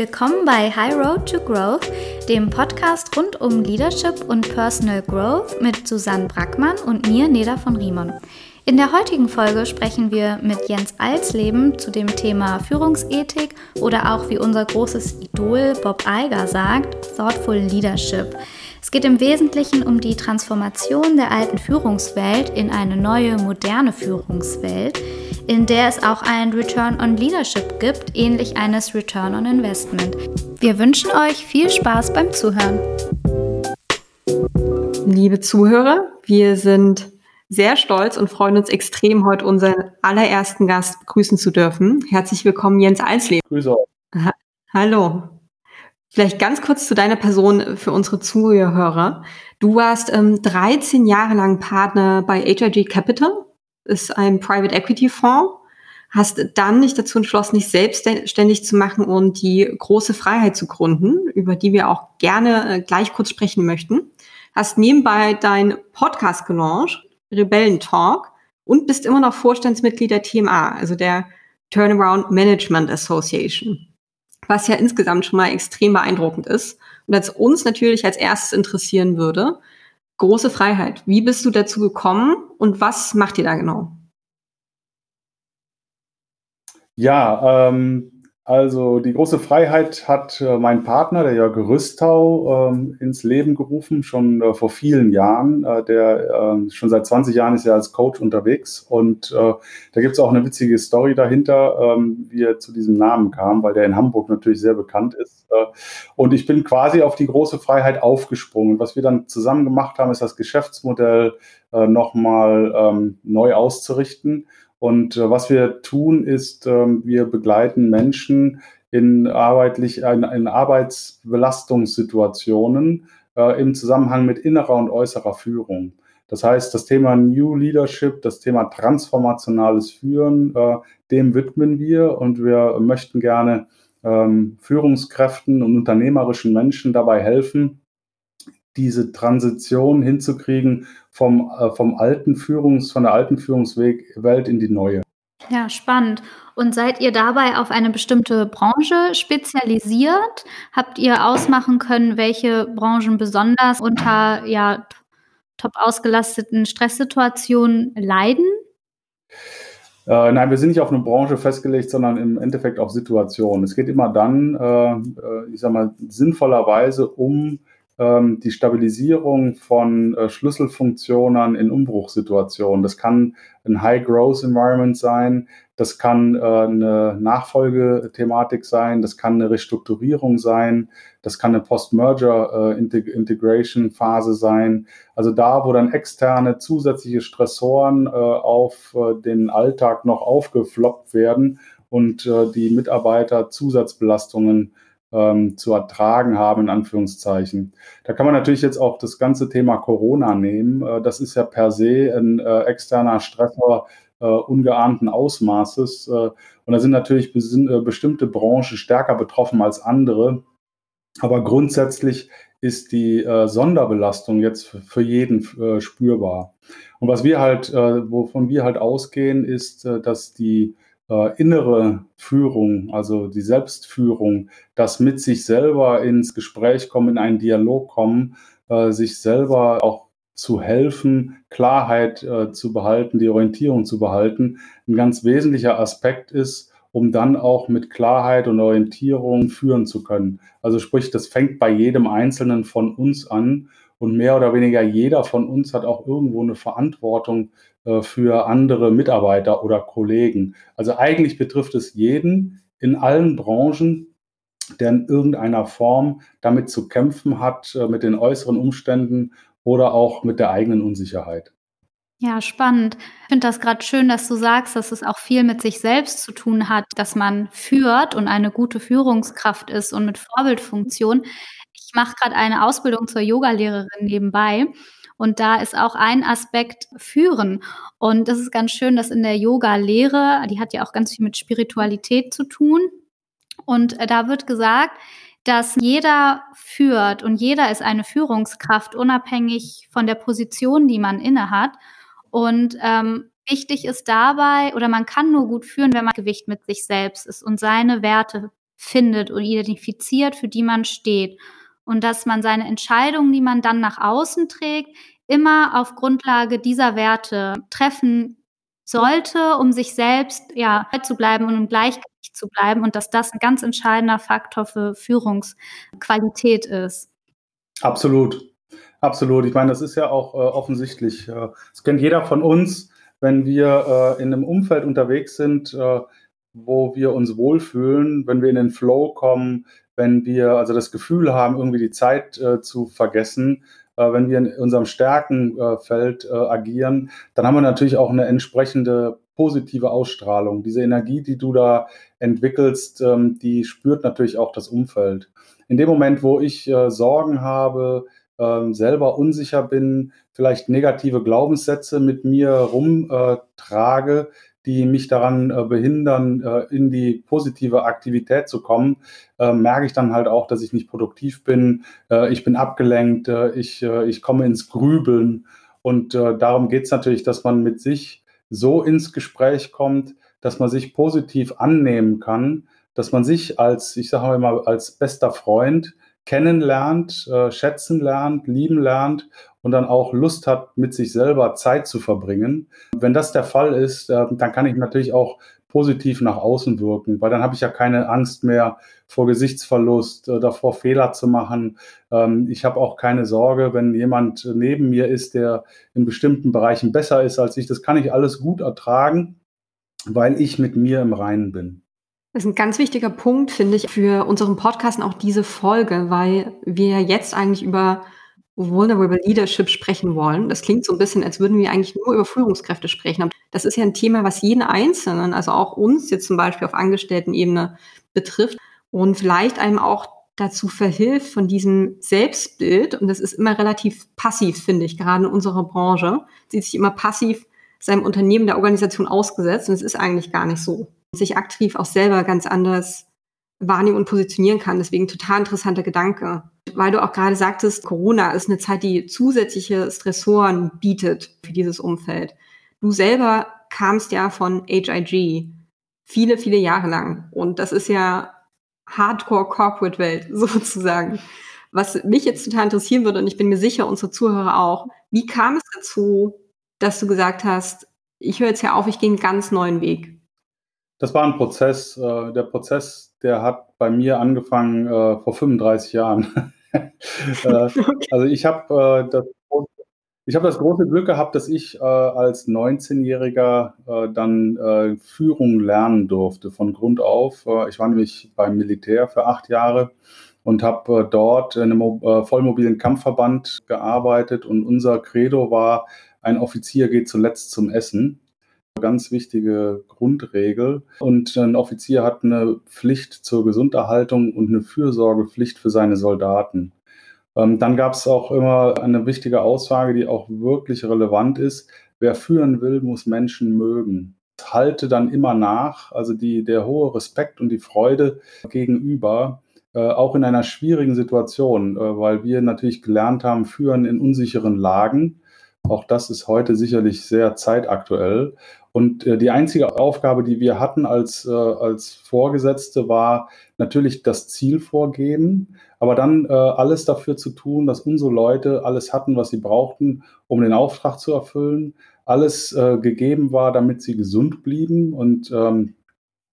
willkommen bei High Road to Growth, dem Podcast rund um Leadership und Personal Growth mit Susanne Brackmann und mir, Neda von Riemann. In der heutigen Folge sprechen wir mit Jens Alsleben zu dem Thema Führungsethik oder auch wie unser großes Idol Bob Iger sagt, Thoughtful Leadership. Es geht im Wesentlichen um die Transformation der alten Führungswelt in eine neue, moderne Führungswelt, in der es auch ein Return on Leadership gibt, ähnlich eines Return on Investment. Wir wünschen euch viel Spaß beim Zuhören. Liebe Zuhörer, wir sind sehr stolz und freuen uns extrem, heute unseren allerersten Gast begrüßen zu dürfen. Herzlich willkommen, Jens Alsleben. Grüße euch. Hallo. Vielleicht ganz kurz zu deiner Person für unsere Zuhörer. Du warst ähm, 13 Jahre lang Partner bei HIG Capital, ist ein Private Equity Fonds, hast dann nicht dazu entschlossen, dich selbstständig zu machen und die große Freiheit zu gründen, über die wir auch gerne äh, gleich kurz sprechen möchten. Hast nebenbei dein Podcast gelauncht, Rebellen Talk, und bist immer noch Vorstandsmitglied der TMA, also der Turnaround Management Association was ja insgesamt schon mal extrem beeindruckend ist. Und als uns natürlich als erstes interessieren würde, große Freiheit. Wie bist du dazu gekommen und was macht ihr da genau? Ja, ähm, also die große Freiheit hat äh, mein Partner, der Jörg Rüstau, ähm, ins Leben gerufen, schon äh, vor vielen Jahren. Äh, der äh, schon seit 20 Jahren ist er als Coach unterwegs und äh, da gibt es auch eine witzige Story dahinter, ähm, wie er zu diesem Namen kam, weil der in Hamburg natürlich sehr bekannt ist. Äh, und ich bin quasi auf die große Freiheit aufgesprungen. Was wir dann zusammen gemacht haben, ist das Geschäftsmodell äh, nochmal ähm, neu auszurichten und äh, was wir tun, ist, ähm, wir begleiten Menschen in, arbeitlich, in, in Arbeitsbelastungssituationen äh, im Zusammenhang mit innerer und äußerer Führung. Das heißt, das Thema New Leadership, das Thema transformationales Führen, äh, dem widmen wir und wir möchten gerne ähm, Führungskräften und unternehmerischen Menschen dabei helfen, diese Transition hinzukriegen vom, äh, vom alten Führungs, von der alten Führungswelt in die neue. Ja, spannend. Und seid ihr dabei auf eine bestimmte Branche spezialisiert? Habt ihr ausmachen können, welche Branchen besonders unter ja, top ausgelasteten Stresssituationen leiden? Äh, nein, wir sind nicht auf eine Branche festgelegt, sondern im Endeffekt auf Situationen. Es geht immer dann, äh, äh ich sag mal, sinnvollerweise um ähm, die Stabilisierung von äh, Schlüsselfunktionen in Umbruchssituationen. Das kann ein High-Growth-Environment sein, das kann äh, eine Nachfolgethematik sein, das kann eine Restrukturierung sein, das kann eine Post-Merger-Integration-Phase äh, sein. Also da, wo dann externe zusätzliche Stressoren äh, auf äh, den Alltag noch aufgefloppt werden und äh, die Mitarbeiter Zusatzbelastungen ähm, zu ertragen haben, in Anführungszeichen. Da kann man natürlich jetzt auch das ganze Thema Corona nehmen. Äh, das ist ja per se ein äh, externer Stressor äh, ungeahnten Ausmaßes. Äh, und da sind natürlich äh, bestimmte Branchen stärker betroffen als andere. Aber grundsätzlich ist die äh, Sonderbelastung jetzt für jeden spürbar. Und was wir halt, wovon wir halt ausgehen, ist, dass die äh, innere Führung, also die Selbstführung, das mit sich selber ins Gespräch kommen, in einen Dialog kommen, äh, sich selber auch zu helfen, Klarheit äh, zu behalten, die Orientierung zu behalten, ein ganz wesentlicher Aspekt ist, um dann auch mit Klarheit und Orientierung führen zu können. Also sprich, das fängt bei jedem Einzelnen von uns an und mehr oder weniger jeder von uns hat auch irgendwo eine Verantwortung äh, für andere Mitarbeiter oder Kollegen. Also eigentlich betrifft es jeden in allen Branchen, der in irgendeiner Form damit zu kämpfen hat, äh, mit den äußeren Umständen oder auch mit der eigenen Unsicherheit. Ja, spannend. Ich finde das gerade schön, dass du sagst, dass es auch viel mit sich selbst zu tun hat, dass man führt und eine gute Führungskraft ist und mit Vorbildfunktion. Ich mache gerade eine Ausbildung zur Yogalehrerin nebenbei und da ist auch ein Aspekt Führen. Und das ist ganz schön, dass in der Yoga-Lehre, die hat ja auch ganz viel mit Spiritualität zu tun. Und da wird gesagt, dass jeder führt und jeder ist eine Führungskraft, unabhängig von der Position, die man innehat. Und ähm, wichtig ist dabei, oder man kann nur gut führen, wenn man Gewicht mit sich selbst ist und seine Werte findet und identifiziert, für die man steht. Und dass man seine Entscheidungen, die man dann nach außen trägt, immer auf Grundlage dieser Werte treffen sollte, um sich selbst ja zu bleiben und im Gleichgewicht zu bleiben und dass das ein ganz entscheidender Faktor für Führungsqualität ist. Absolut, absolut. Ich meine, das ist ja auch äh, offensichtlich. Äh, das kennt jeder von uns, wenn wir äh, in einem Umfeld unterwegs sind, äh, wo wir uns wohlfühlen, wenn wir in den Flow kommen, wenn wir also das Gefühl haben, irgendwie die Zeit äh, zu vergessen, äh, wenn wir in unserem Stärkenfeld äh, agieren, dann haben wir natürlich auch eine entsprechende positive Ausstrahlung. Diese Energie, die du da entwickelst, ähm, die spürt natürlich auch das Umfeld. In dem Moment, wo ich äh, Sorgen habe, ähm, selber unsicher bin, vielleicht negative Glaubenssätze mit mir rumtrage, die mich daran äh, behindern, äh, in die positive Aktivität zu kommen, äh, merke ich dann halt auch, dass ich nicht produktiv bin, ich bin abgelenkt, ich, ich komme ins Grübeln. Und darum geht es natürlich, dass man mit sich so ins Gespräch kommt, dass man sich positiv annehmen kann, dass man sich als, ich sage mal, als bester Freund kennenlernt, schätzen lernt, lieben lernt und dann auch Lust hat, mit sich selber Zeit zu verbringen. Wenn das der Fall ist, äh, dann kann ich natürlich auch positiv nach außen wirken, weil dann habe ich ja keine Angst mehr vor Gesichtsverlust, davor Fehler zu machen. Ähm, ich habe auch keine Sorge, wenn jemand neben mir ist, der in bestimmten Bereichen besser ist als ich. Das kann ich alles gut ertragen, weil ich mit mir im Reinen bin. Das ist ein ganz wichtiger Punkt, finde ich, für unseren Podcast und auch diese Folge, weil wir jetzt eigentlich über Vulnerable Leadership sprechen wollen. Das klingt so ein bisschen, als würden wir eigentlich nur über Führungskräfte sprechen. Aber das ist ja ein Thema, was jeden Einzelnen, also auch uns jetzt zum Beispiel auf Angestelltenebene betrifft und vielleicht einem auch dazu verhilft von diesem Selbstbild. Und das ist immer relativ passiv, finde ich, gerade in unserer Branche. Sieht sich immer passiv seinem Unternehmen, der Organisation ausgesetzt. Und es ist eigentlich gar nicht so sich aktiv auch selber ganz anders wahrnehmen und positionieren kann. Deswegen total interessanter Gedanke. Weil du auch gerade sagtest, Corona ist eine Zeit, die zusätzliche Stressoren bietet für dieses Umfeld. Du selber kamst ja von HIG viele, viele Jahre lang. Und das ist ja Hardcore-Corporate-Welt sozusagen. Was mich jetzt total interessieren würde, und ich bin mir sicher, unsere Zuhörer auch, wie kam es dazu, dass du gesagt hast, ich höre jetzt ja auf, ich gehe einen ganz neuen Weg? Das war ein Prozess. Äh, der Prozess, der hat bei mir angefangen äh, vor 35 Jahren. Äh, also ich habe das, ich das große Glück gehabt, dass ich als 19-Jähriger dann Führung lernen durfte von Grund auf. ich war nämlich beim Militär für acht Jahre und habe dort in einem vollmobilen Kampfverband gearbeitet und unser Credo war, ein Offizier geht zuletzt zum Essen ganz wichtige Grundregel. Und ein Offizier hat eine Pflicht zur Gesunderhaltung und eine Fürsorgepflicht für seine Soldaten. Ähm, dann gab es auch immer eine wichtige Aussage, die auch wirklich relevant ist. Wer führen will, muss Menschen mögen. Halte dann immer nach, also die, der hohe Respekt und die Freude gegenüber, äh, auch in einer schwierigen Situation, äh, weil wir natürlich gelernt haben, führen in unsicheren Lagen. Auch das ist heute sicherlich sehr zeitaktuell. Und äh, die einzige Aufgabe, die wir hatten als, äh, als Vorgesetzte, war natürlich das Ziel vorgeben, aber dann äh, alles dafür zu tun, dass unsere Leute alles hatten, was sie brauchten, um den Auftrag zu erfüllen, alles äh, gegeben war, damit sie gesund blieben und ähm,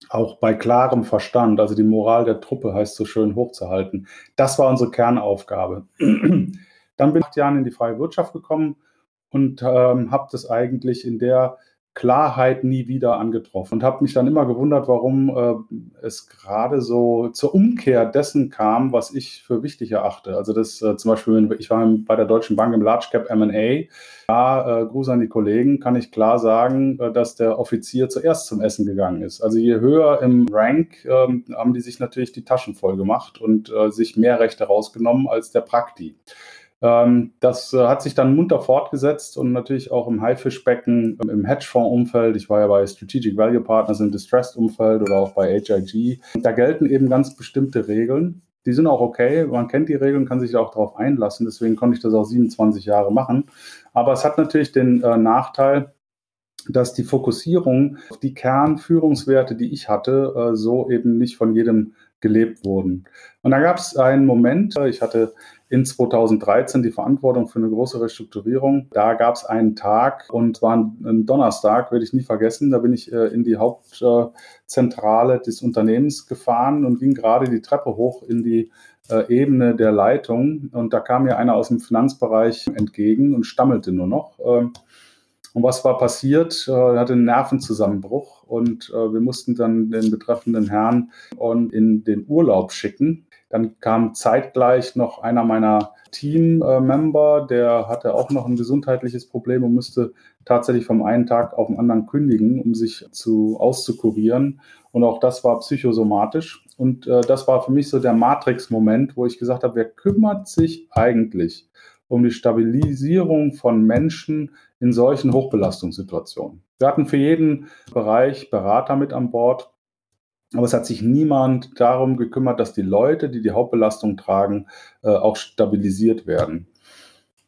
auch bei klarem Verstand, also die Moral der Truppe heißt so schön hochzuhalten. Das war unsere Kernaufgabe. Dann bin ich acht Jahren in die freie Wirtschaft gekommen und ähm, habe das eigentlich in der Klarheit nie wieder angetroffen und habe mich dann immer gewundert, warum äh, es gerade so zur Umkehr dessen kam, was ich für wichtig erachte. Also das äh, zum Beispiel, ich war bei der Deutschen Bank im Large Cap M&A, da, äh, Gruß an die Kollegen, kann ich klar sagen, äh, dass der Offizier zuerst zum Essen gegangen ist. Also je höher im Rank ähm, haben die sich natürlich die Taschen voll gemacht und äh, sich mehr Rechte rausgenommen als der Prakti. Ähm, das äh, hat sich dann munter fortgesetzt und natürlich auch im Haifischbecken, im Hedgefonds-Umfeld. Ich war ja bei Strategic Value Partners im Distressed-Umfeld oder auch bei HIG. Da gelten eben ganz bestimmte Regeln. Die sind auch okay. Man kennt die Regeln, kann sich auch darauf einlassen. Deswegen konnte ich das auch 27 Jahre machen. Aber es hat natürlich den äh, Nachteil, dass die Fokussierung auf die Kernführungswerte, die ich hatte, äh, so eben nicht von jedem gelebt wurden. Und da gab es einen Moment, ich hatte in 2013 die Verantwortung für eine große Restrukturierung. Da gab es einen Tag und war ein Donnerstag, werde ich nie vergessen. Da bin ich äh, in die Hauptzentrale des Unternehmens gefahren und ging gerade die Treppe hoch in die äh, Ebene der Leitung. Und da kam mir einer aus dem Finanzbereich entgegen und stammelte nur noch. Ähm, und was war passiert? Äh, er hatte einen Nervenzusammenbruch und wir mussten dann den betreffenden Herrn in den Urlaub schicken. Dann kam zeitgleich noch einer meiner Team-Member, der hatte auch noch ein gesundheitliches Problem und musste tatsächlich vom einen Tag auf den anderen kündigen, um sich zu auszukurieren. Und auch das war psychosomatisch. Und äh, das war für mich so der Matrix-Moment, wo ich gesagt habe, wer kümmert sich eigentlich um die Stabilisierung von Menschen in solchen Hochbelastungssituationen? Wir hatten für jeden Bereich Berater mit an Bord. Aber es hat sich niemand darum gekümmert, dass die Leute, die die Hauptbelastung tragen, äh, auch stabilisiert werden.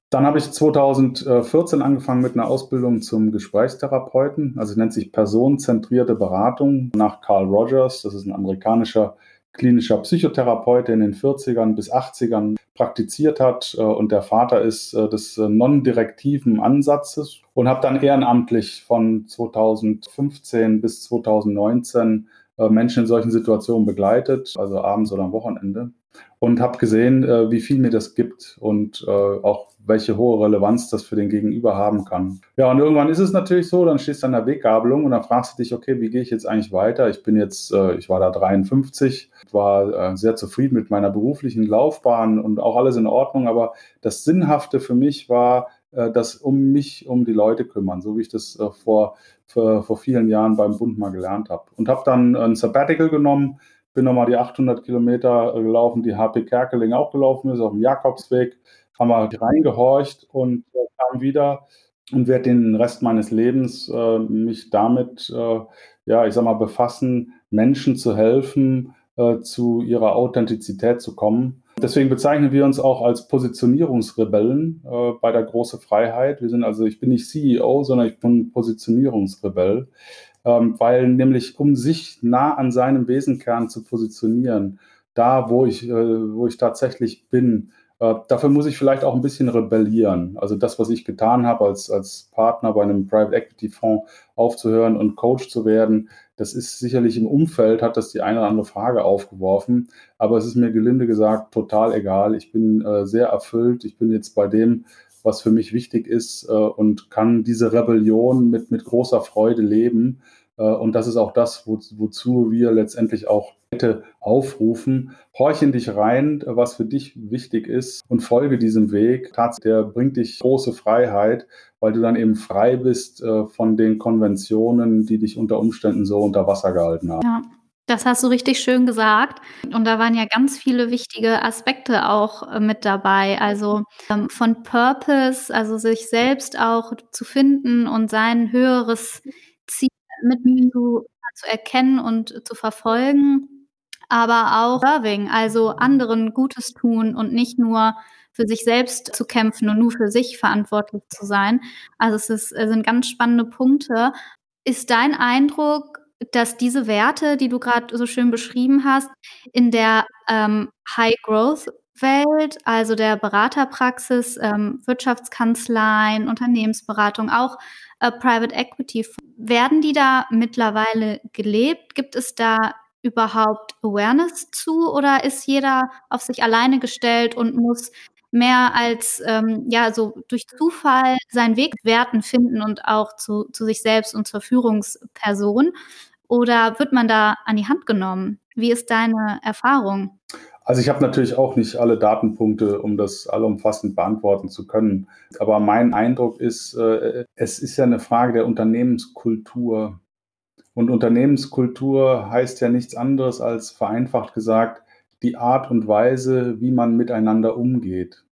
Dann habe ich 2014 angefangen mit einer Ausbildung zum Gesprächstherapeuten. Also es nennt sich personenzentrierte Beratung nach Carl Rogers. Das ist ein amerikanischer klinischer Psychotherapeut, der in den 40ern bis 80ern praktiziert hat äh, und der Vater ist äh, des non-direktiven Ansatzes und habe dann ehrenamtlich von 2015 bis 2019 äh, Menschen in solchen Situationen begleitet, also abends oder am Wochenende, und habe gesehen, äh, wie viel mir das gibt und äh, auch welche hohe Relevanz das für den Gegenüber haben kann. Ja, und irgendwann ist es natürlich so, dann stehst du an der Weggabelung und dann fragst du dich, okay, wie gehe ich jetzt eigentlich weiter? Ich bin jetzt, ich war da 53, war sehr zufrieden mit meiner beruflichen Laufbahn und auch alles in Ordnung, aber das Sinnhafte für mich war, das um mich, um die Leute kümmern, so wie ich das vor vor, vor vielen Jahren beim Bund mal gelernt habe. Und habe dann ein Sabbatical genommen, bin nochmal die 800 Kilometer äh, gelaufen, die HP Kerkeling auch gelaufen ist, auf dem Jakobsweg, haben wir reingehorcht und äh, kam wieder und werde den Rest meines Lebens äh, mich damit, äh, ja, ich sag mal, befassen, Menschen zu helfen, äh, zu ihrer Authentizität zu kommen Deswegen bezeichnen wir uns auch als Positionierungsrebellen äh, bei der Große Freiheit. Wir sind also, ich bin nicht CEO, sondern ich bin Positionierungsrebell, ähm, weil nämlich um sich nah an seinem Wesenkern zu positionieren, da wo ich, äh, wo ich tatsächlich bin, äh, dafür muss ich vielleicht auch ein bisschen rebellieren. Also das, was ich getan habe, als, als Partner bei einem Private Equity Fonds aufzuhören und Coach zu werden, das ist sicherlich im Umfeld, hat das die eine oder andere Frage aufgeworfen. Aber es ist mir gelinde gesagt total egal. Ich bin äh, sehr erfüllt. Ich bin jetzt bei dem, was für mich wichtig ist äh, und kann diese Rebellion mit, mit großer Freude leben. Äh, und das ist auch das, wo, wozu wir letztendlich auch heute aufrufen. Horch in dich rein, was für dich wichtig ist und folge diesem Weg. Der bringt dich große Freiheit, weil du dann eben frei bist äh, von den Konventionen, die dich unter Umständen so unter Wasser gehalten haben. Ja. Das hast du richtig schön gesagt. Und da waren ja ganz viele wichtige Aspekte auch äh, mit dabei. Also ähm, von Purpose, also sich selbst auch zu finden und sein höheres Ziel mit zu, zu erkennen und zu verfolgen. Aber auch Serving, also anderen Gutes tun und nicht nur für sich selbst zu kämpfen und nur für sich verantwortlich zu sein. Also es ist, es sind ganz spannende Punkte. Ist dein Eindruck, dass diese Werte, die du gerade so schön beschrieben hast, in der ähm, High-Growth-Welt, also der Beraterpraxis, ähm, Wirtschaftskanzleien, Unternehmensberatung, auch äh, Private Equity, werden die da mittlerweile gelebt? Gibt es da überhaupt Awareness zu oder ist jeder auf sich alleine gestellt und muss mehr als ähm, ja so durch Zufall seinen Weg Werten finden und auch zu, zu sich selbst und zur Führungsperson? Oder wird man da an die Hand genommen? Wie ist deine Erfahrung? Also ich habe natürlich auch nicht alle Datenpunkte, um das allumfassend beantworten zu können. Aber mein Eindruck ist, äh, es ist ja eine Frage der Unternehmenskultur. Und Unternehmenskultur heißt ja nichts anderes als vereinfacht gesagt die Art und Weise, wie man miteinander umgeht.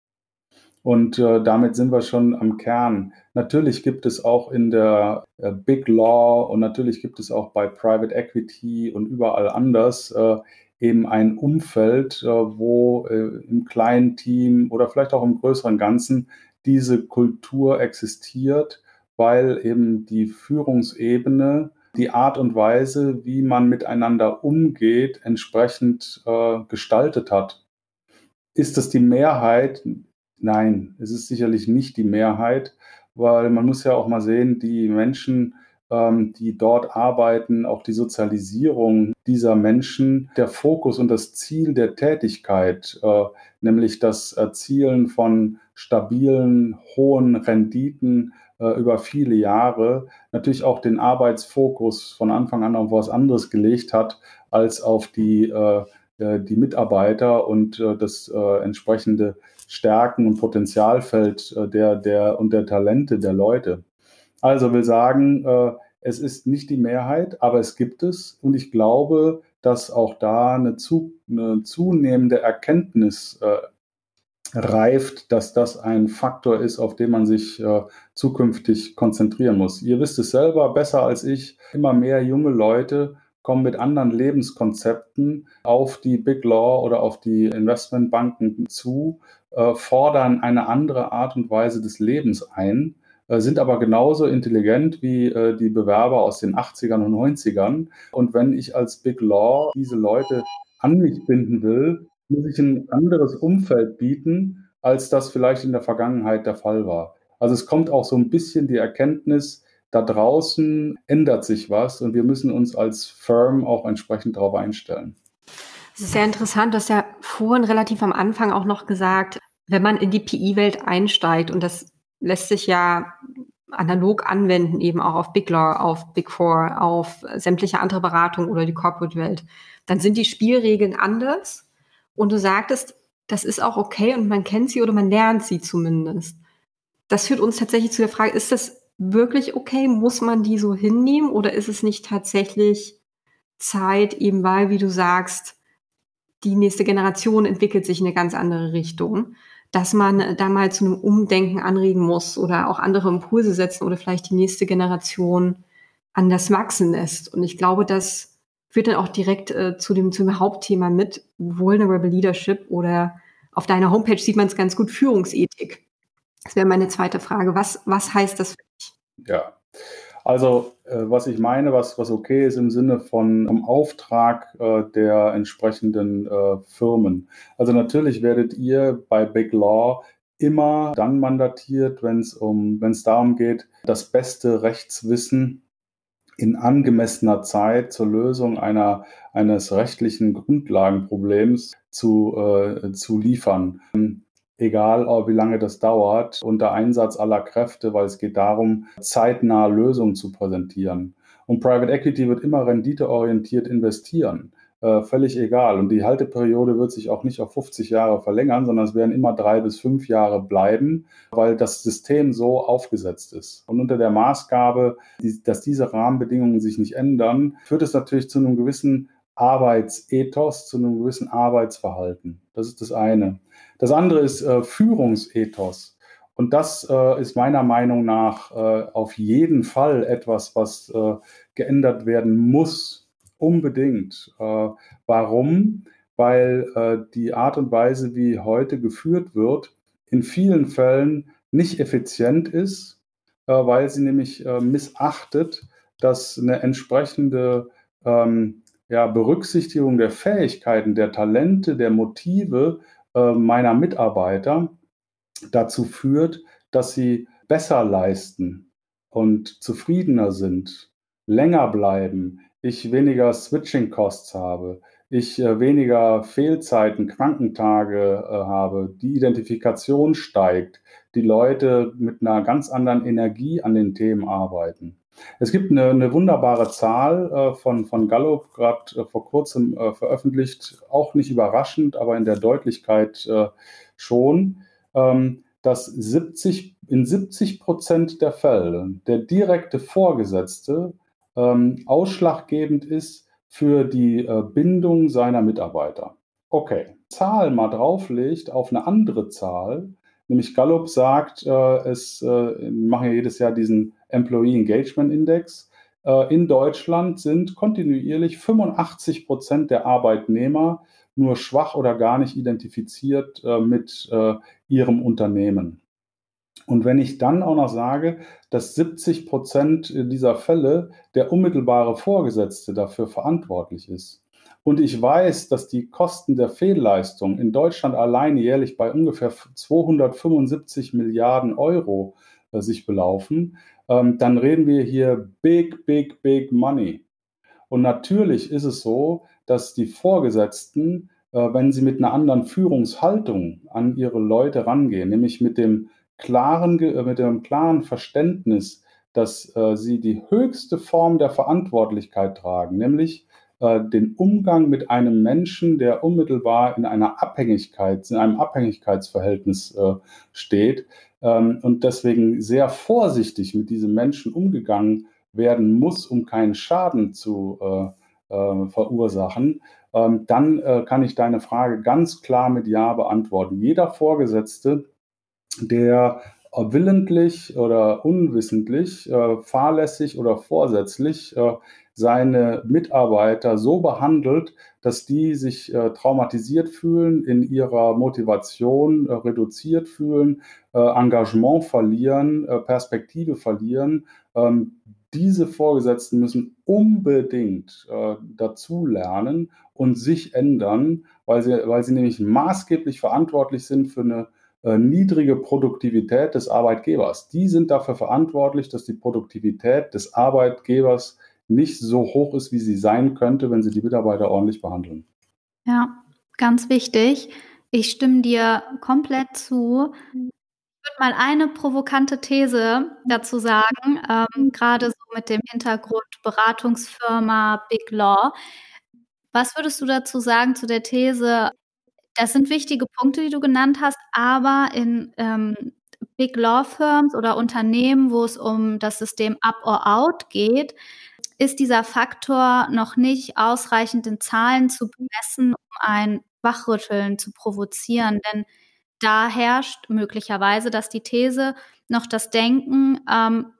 Und äh, damit sind wir schon am Kern. Natürlich gibt es auch in der äh, Big Law und natürlich gibt es auch bei Private Equity und überall anders äh, eben ein Umfeld, äh, wo äh, im kleinen Team oder vielleicht auch im größeren Ganzen diese Kultur existiert, weil eben die Führungsebene die Art und Weise, wie man miteinander umgeht, entsprechend äh, gestaltet hat. Ist das die Mehrheit? Nein, es ist sicherlich nicht die Mehrheit, weil man muss ja auch mal sehen, die Menschen, ähm, die dort arbeiten, auch die Sozialisierung dieser Menschen, der Fokus und das Ziel der Tätigkeit, äh, nämlich das Erzielen von stabilen, hohen Renditen äh, über viele Jahre, natürlich auch den Arbeitsfokus von Anfang an auf was anderes gelegt hat, als auf die, äh, die Mitarbeiter und das entsprechende Stärken und Potenzialfeld der, der und der Talente der Leute. Also will sagen, äh, es ist nicht die Mehrheit, aber es gibt es. Und ich glaube, dass auch da eine, zu, eine zunehmende Erkenntnis äh, reift, dass das ein Faktor ist, auf den man sich äh, zukünftig konzentrieren muss. Ihr wisst es selber besser als ich. Immer mehr junge Leute kommen mit anderen Lebenskonzepten auf die Big Law oder auf die Investmentbanken zu, äh, fordern eine andere Art und Weise des Lebens ein äh, sind aber genauso intelligent wie äh, die Bewerber aus den 80ern und 90ern. Und wenn ich als Big Law diese Leute an mich binden will, muss ich ein anderes Umfeld bieten, als das vielleicht in der Vergangenheit der Fall war. Also es kommt auch so ein bisschen die Erkenntnis, da draußen ändert sich was und wir müssen uns als Firm auch entsprechend darauf einstellen. Es ist sehr interessant, du hast ja vorhin relativ am Anfang auch noch gesagt, wenn man in die PI-Welt einsteigt und das lässt sich ja analog anwenden, eben auch auf Big Law, auf Big Four, auf sämtliche andere Beratungen oder die Corporate-Welt. Dann sind die Spielregeln anders. Und du sagtest, das ist auch okay und man kennt sie oder man lernt sie zumindest. Das führt uns tatsächlich zu der Frage, ist das wirklich okay? Muss man die so hinnehmen oder ist es nicht tatsächlich Zeit, eben weil, wie du sagst, die nächste Generation entwickelt sich in eine ganz andere Richtung? dass man da mal zu einem Umdenken anregen muss oder auch andere Impulse setzen oder vielleicht die nächste Generation anders wachsen lässt. Und ich glaube, das führt dann auch direkt äh, zu dem, zum Hauptthema mit Vulnerable Leadership oder auf deiner Homepage sieht man es ganz gut, Führungsethik. Das wäre meine zweite Frage. Was, was heißt das für dich? Ja, also, äh, was ich meine, was, was okay ist im Sinne von einem Auftrag äh, der entsprechenden äh, Firmen. Also natürlich werdet ihr bei Big Law immer dann mandatiert, wenn es um, wenn es darum geht, das beste Rechtswissen in angemessener Zeit zur Lösung einer, eines rechtlichen Grundlagenproblems zu, äh, zu liefern egal wie lange das dauert, unter Einsatz aller Kräfte, weil es geht darum, zeitnah Lösungen zu präsentieren. Und Private Equity wird immer renditeorientiert investieren. Äh, völlig egal. Und die Halteperiode wird sich auch nicht auf 50 Jahre verlängern, sondern es werden immer drei bis fünf Jahre bleiben, weil das System so aufgesetzt ist. Und unter der Maßgabe, dass diese Rahmenbedingungen sich nicht ändern, führt es natürlich zu einem gewissen Arbeitsethos, zu einem gewissen Arbeitsverhalten. Das ist das eine. Das andere ist äh, Führungsethos. Und das äh, ist meiner Meinung nach äh, auf jeden Fall etwas, was äh, geändert werden muss, unbedingt. Äh, warum? Weil äh, die Art und Weise, wie heute geführt wird, in vielen Fällen nicht effizient ist, weil sie nämlich missachtet, dass eine entsprechende ähm, ja, Berücksichtigung der Fähigkeiten, der Talente, der Motive äh, meiner Mitarbeiter dazu führt, dass sie besser leisten und zufriedener sind, länger bleiben, ich weniger Switching Costs habe, ich äh, weniger Fehlzeiten, Krankentage äh, habe, die Identifikation steigt, die Leute mit einer ganz anderen Energie an den Themen arbeiten. Es gibt eine, eine wunderbare Zahl äh, von, von Gallup, gerade äh, vor kurzem äh, veröffentlicht, auch nicht überraschend, aber in der Deutlichkeit äh, schon, ähm, dass 70, in 70 Prozent der Fälle der direkte Vorgesetzte ähm, ausschlaggebend ist für die äh, Bindung seiner Mitarbeiter. Okay, Zahl mal drauflegt auf eine andere Zahl, nämlich Gallup sagt, äh, es machen ja jedes Jahr diesen Employee Engagement Index. Äh, in Deutschland sind kontinuierlich 85 Prozent der Arbeitnehmer nur schwach oder gar nicht identifiziert äh, mit äh, ihrem Unternehmen. Und wenn ich dann auch noch sage, dass 70 Prozent dieser Fälle der unmittelbare Vorgesetzte dafür verantwortlich ist, und ich weiß, dass die Kosten der Fehlleistung in Deutschland allein jährlich bei ungefähr 275 Milliarden Euro äh, sich belaufen, ähm, dann reden wir hier big, big, big money. Und natürlich ist es so, dass die Vorgesetzten, äh, wenn sie mit einer anderen Führungshaltung an ihre Leute rangehen, nämlich mit dem klaren, äh, mit dem klaren Verständnis, dass äh, sie die höchste Form der Verantwortlichkeit tragen, nämlich äh, den Umgang mit einem Menschen, der unmittelbar in einer Abhängigkeit, in einem Abhängigkeitsverhältnis äh, steht ähm, und deswegen sehr vorsichtig mit diesem Menschen umgegangen werden muss, um keinen Schaden zu äh, verursachen, ähm, dann kann ich deine Frage ganz klar mit Ja beantworten. Jeder Vorgesetzte, der willentlich oder unwissentlich, äh, fahrlässig oder vorsätzlich äh, seine Mitarbeiter so behandelt, dass die sich äh, traumatisiert fühlen, in ihrer Motivation äh, reduziert fühlen, äh, Engagement verlieren, äh, Perspektive verlieren. Ähm, diese Vorgesetzten müssen unbedingt dazulernen und sich ändern, weil sie, weil sie nämlich maßgeblich verantwortlich sind für eine äh, niedrige Produktivität des Arbeitgebers. Die sind dafür verantwortlich, dass die Produktivität des Arbeitgebers nicht so hoch ist, wie sie sein könnte, wenn sie die Mitarbeiter ordentlich behandeln. Ja, ganz wichtig. Ich stimme dir komplett zu. Ich würde mal eine provokante These dazu sagen, ähm, gerade so mit dem Hintergrund Beratungsfirma Big Law. Was würdest du dazu sagen zu der These, das sind wichtige Punkte, die du genannt hast, aber in ähm, Big Law Firms oder Unternehmen, wo es um das System Up or Out geht, ist dieser Faktor noch nicht ausreichend in Zahlen zu bemessen, um ein Wachrütteln zu provozieren. Denn da herrscht möglicherweise, dass die These noch das Denken, ähm,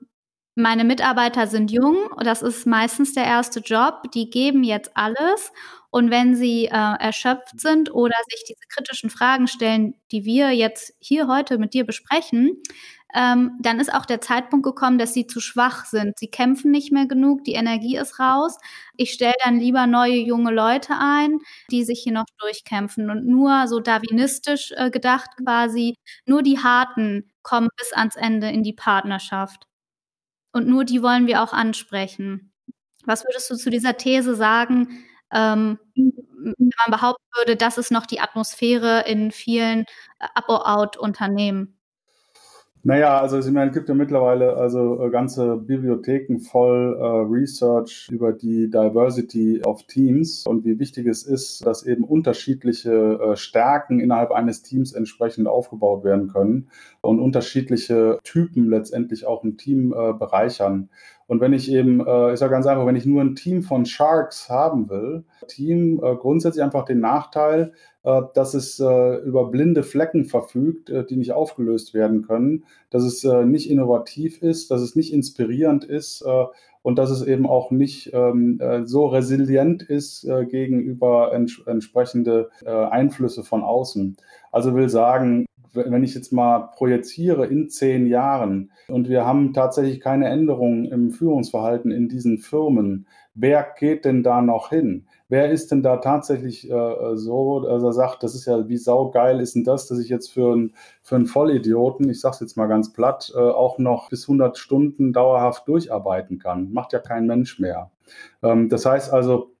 meine Mitarbeiter sind jung, das ist meistens der erste Job, die geben jetzt alles und wenn sie äh, erschöpft sind oder sich diese kritischen Fragen stellen, die wir jetzt hier heute mit dir besprechen, ähm, dann ist auch der Zeitpunkt gekommen, dass sie zu schwach sind. Sie kämpfen nicht mehr genug, die Energie ist raus. Ich stelle dann lieber neue junge Leute ein, die sich hier noch durchkämpfen. Und nur so darwinistisch äh, gedacht quasi, nur die Harten kommen bis ans Ende in die Partnerschaft. Und nur die wollen wir auch ansprechen. Was würdest du zu dieser These sagen? ähm, wenn man behaupten würde, das ist noch die Atmosphäre in vielen äh, Up-or-Out-Unternehmen? Naja, also ich meine, es gibt ja mittlerweile also äh, ganze Bibliotheken voll äh, Research über die Diversity of Teams und wie wichtig es ist, dass eben unterschiedliche äh, Stärken innerhalb eines Teams entsprechend aufgebaut werden können und unterschiedliche Typen letztendlich auch ein Team äh, bereichern. Und wenn ich eben, äh, ist ja ganz einfach, wenn ich nur ein Team von Sharks haben will, Team äh, grundsätzlich einfach den Nachteil, äh, dass es äh, über blinde Flecken verfügt, äh, die nicht aufgelöst werden können, dass es äh, nicht innovativ ist, dass es nicht inspirierend ist und dass es eben auch nicht ähm, äh, so resilient ist gegenüber ents entsprechende Einflüsse von außen. Also will sagen, wenn ich jetzt mal projiziere in zehn Jahren und wir haben tatsächlich keine Änderungen im Führungsverhalten in diesen Firmen, wer geht denn da noch hin? Wer ist denn da tatsächlich äh, so, dass er sagt, das ist ja, wie saugeil ist denn das, dass ich jetzt für, ein, für einen Vollidioten, ich sag's jetzt mal ganz platt, äh, auch noch bis 100 Stunden dauerhaft durcharbeiten kann? Macht ja kein Mensch mehr. Ähm, das heißt also,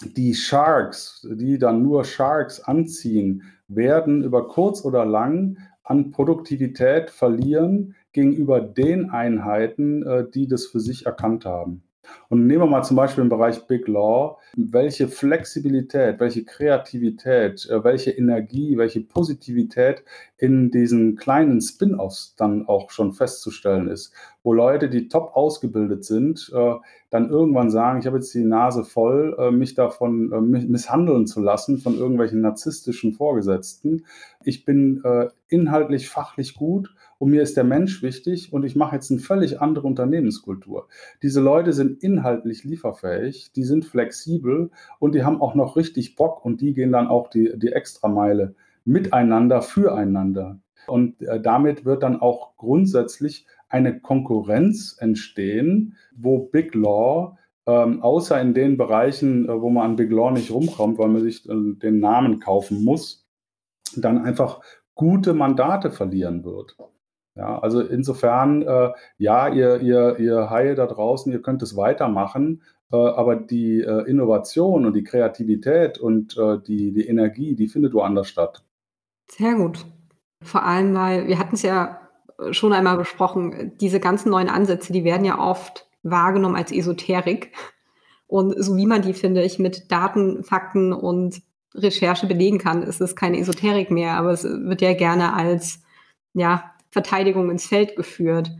die Sharks, die dann nur Sharks anziehen, werden über kurz oder lang an Produktivität verlieren gegenüber den Einheiten, äh, die das für sich erkannt haben. Und nehmen wir mal zum Beispiel im Bereich Big Law, welche Flexibilität, welche Kreativität, äh, welche Energie, welche Positivität in diesen kleinen Spin-offs dann auch schon festzustellen ist, wo Leute, die top ausgebildet sind, äh, dann irgendwann sagen, ich habe jetzt die Nase voll, äh, mich davon misshandeln zu lassen von irgendwelchen narzisstischen Vorgesetzten. Ich bin inhaltlich, fachlich gut und mir ist der Mensch wichtig und ich mache jetzt eine völlig andere Unternehmenskultur. Diese Leute sind inhaltlich lieferfähig, die sind flexibel und die haben auch noch richtig Bock und die gehen dann auch die, die Extrameile miteinander, füreinander. Und äh, damit wird dann auch grundsätzlich eine Konkurrenz entstehen, wo Big Law ähm, außer in den Bereichen, äh, wo man an Big Law nicht rumkommt, weil man sich äh, den Namen kaufen muss, dann einfach gute Mandate verlieren wird. Ja, also insofern, äh, ja, ihr, ihr, ihr Haie da draußen, ihr könnt es weitermachen, äh, aber die äh, Innovation und die Kreativität und äh, die, die Energie, die findet woanders statt. Sehr gut. Vor allem, weil wir hatten es ja schon einmal besprochen, diese ganzen neuen Ansätze, die werden ja oft wahrgenommen als Esoterik. Und so wie man die, finde ich, mit Daten, Fakten und Recherche belegen kann, ist es keine Esoterik mehr, aber es wird ja gerne als ja, Verteidigung ins Feld geführt.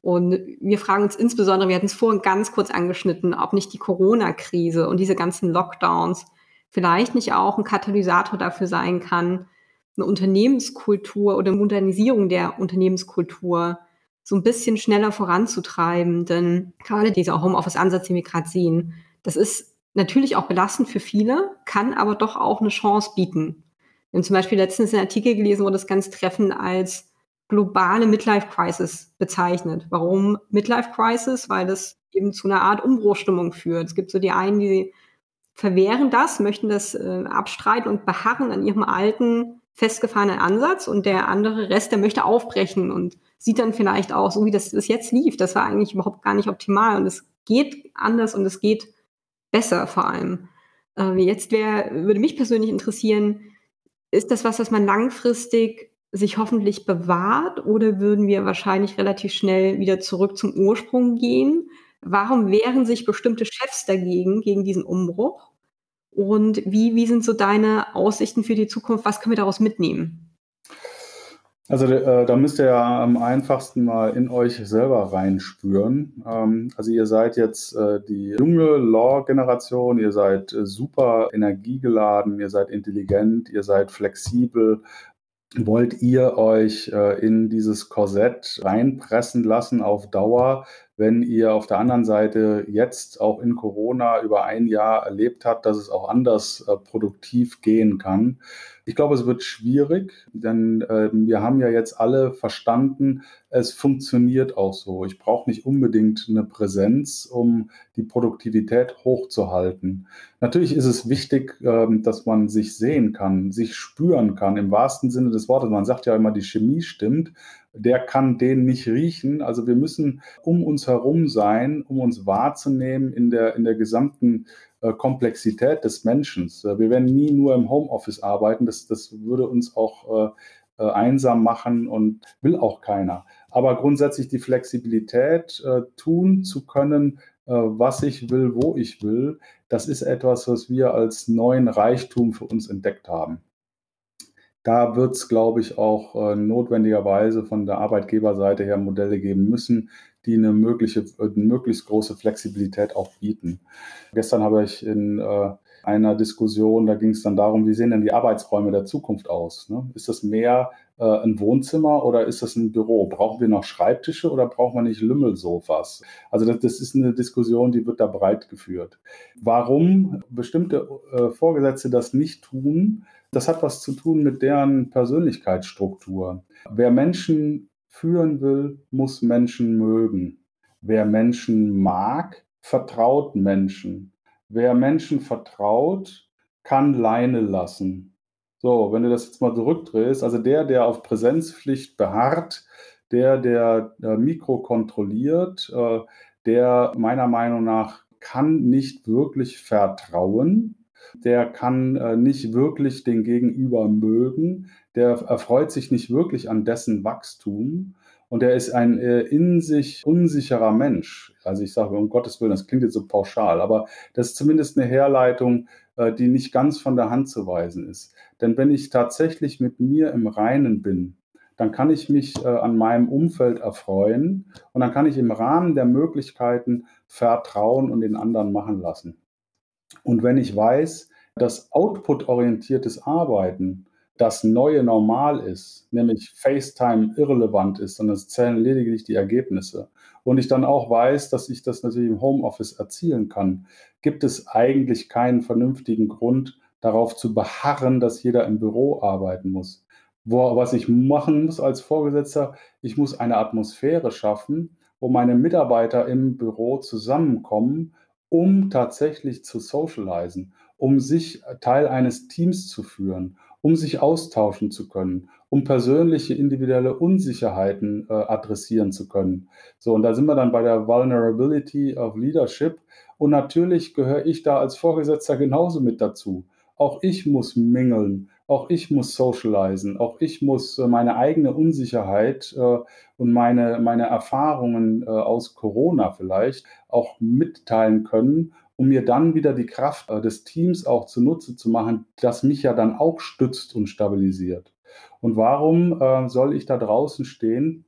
Und wir fragen uns insbesondere, wir hatten es vorhin ganz kurz angeschnitten, ob nicht die Corona-Krise und diese ganzen Lockdowns vielleicht nicht auch ein Katalysator dafür sein kann, eine Unternehmenskultur oder Modernisierung der Unternehmenskultur so ein bisschen schneller voranzutreiben. Denn gerade dieser Homeoffice-Ansatz, den wir gerade sehen, das ist natürlich auch belastend für viele, kann aber doch auch eine Chance bieten. Wir haben zum Beispiel letztens einen Artikel gelesen, wo das ganz treffend als globale Midlife-Crisis bezeichnet. Warum Midlife-Crisis? Weil das eben zu einer Art Umbruchstimmung führt. Es gibt so die einen, die verwehren das, möchten das äh, abstreiten und beharren an ihrem alten, festgefahrenen Ansatz und der andere Rest, der möchte aufbrechen und sieht dann vielleicht auch, so wie das bis jetzt lief, das war eigentlich überhaupt gar nicht optimal und es geht anders und es geht besser vor allem. Äh, jetzt wär, würde mich persönlich interessieren, ist das was, was man langfristig sich hoffentlich bewahrt oder würden wir wahrscheinlich relativ schnell wieder zurück zum Ursprung gehen? Warum wehren sich bestimmte Chefs dagegen, gegen diesen Umbruch? Und wie, wie sind so deine Aussichten für die Zukunft? Was können wir daraus mitnehmen? Also äh, da müsst ihr ja am einfachsten mal in euch selber reinspüren. Ähm, also ihr seid jetzt äh, die junge Law-Generation, ihr seid äh, super energiegeladen, ihr seid intelligent, ihr seid flexibel. Wollt ihr euch äh, in dieses Korsett reinpressen lassen auf Dauer, wenn ihr auf der anderen Seite jetzt auch in Corona über ein Jahr erlebt habt, dass es auch anders äh, produktiv gehen kann? Ich glaube, es wird schwierig, denn äh, wir haben ja jetzt alle verstanden, es funktioniert auch so. Ich brauche nicht unbedingt eine Präsenz, um die Produktivität hochzuhalten. Natürlich ist es wichtig, äh, dass man sich sehen kann, sich spüren kann, im wahrsten Sinne des Wortes. Man sagt ja immer, die Chemie stimmt. Der kann den nicht riechen. Also wir müssen um uns herum sein, um uns wahrzunehmen in der, in der gesamten äh, Komplexität des Menschen. Äh, wir werden nie nur im Homeoffice arbeiten. Das, das würde uns auch äh, einsam machen und will auch keiner. Aber grundsätzlich die Flexibilität, tun zu können, was ich will, wo ich will, das ist etwas, was wir als neuen Reichtum für uns entdeckt haben. Da wird es, glaube ich, auch notwendigerweise von der Arbeitgeberseite her Modelle geben müssen, die eine, mögliche, eine möglichst große Flexibilität auch bieten. Gestern habe ich in äh, einer Diskussion, da ging es dann darum, wie sehen denn die Arbeitsräume der Zukunft aus? Ne? Ist das mehr äh, ein Wohnzimmer oder ist das ein Büro? Brauchen wir noch Schreibtische oder brauchen wir nicht Lümmelsofas? Also das, das ist eine Diskussion, die wird da breit geführt. Warum bestimmte äh, Vorgesetzte das nicht tun, das hat was zu tun mit deren Persönlichkeitsstruktur. Wer Menschen führen will, muss Menschen mögen. Wer Menschen mag, vertraut Menschen. Wer Menschen vertraut, kann Leine lassen. So, wenn du das jetzt mal zurückdrehst, also der, der auf Präsenzpflicht beharrt, der, der äh, Mikro kontrolliert, äh, der meiner Meinung nach kann nicht wirklich vertrauen, der kann äh, nicht wirklich den Gegenüber mögen, der erfreut sich nicht wirklich an dessen Wachstum und der ist ein äh, in sich unsicherer Mensch. Also ich sage, um Gottes Willen, das klingt jetzt so pauschal, aber das ist zumindest eine Herleitung, äh, die nicht ganz von der Hand zu weisen ist. Denn wenn ich tatsächlich mit mir im Reinen bin, dann kann ich mich äh, an meinem Umfeld erfreuen und dann kann ich im Rahmen der Möglichkeiten vertrauen und den anderen machen lassen. Und wenn ich weiß, dass output-orientiertes Arbeiten das neue Normal ist, nämlich FaceTime irrelevant ist, sondern es zählen lediglich die Ergebnisse. Und ich dann auch weiß, dass ich das natürlich im Homeoffice erzielen kann, gibt es eigentlich keinen vernünftigen Grund, darauf zu beharren, dass jeder im Büro arbeiten muss. Wo, was ich machen muss als Vorgesetzter, ich muss eine Atmosphäre schaffen, wo meine Mitarbeiter im Büro zusammenkommen, um tatsächlich zu socialisen, um sich Teil eines Teams zu führen, um sich austauschen zu können, um persönliche individuelle Unsicherheiten äh, adressieren zu können. So, und da sind wir dann bei der Vulnerability of Leadership. Und natürlich gehöre ich da als Vorgesetzter genauso mit dazu. Auch ich muss mingeln, auch ich muss socialisen, auch ich muss äh, meine eigene Unsicherheit äh, und meine, meine Erfahrungen äh, aus Corona vielleicht auch mitteilen können, um mir dann wieder die Kraft äh, des Teams auch zunutze zu machen, das mich ja dann auch stützt und stabilisiert. Und warum äh, soll ich da draußen stehen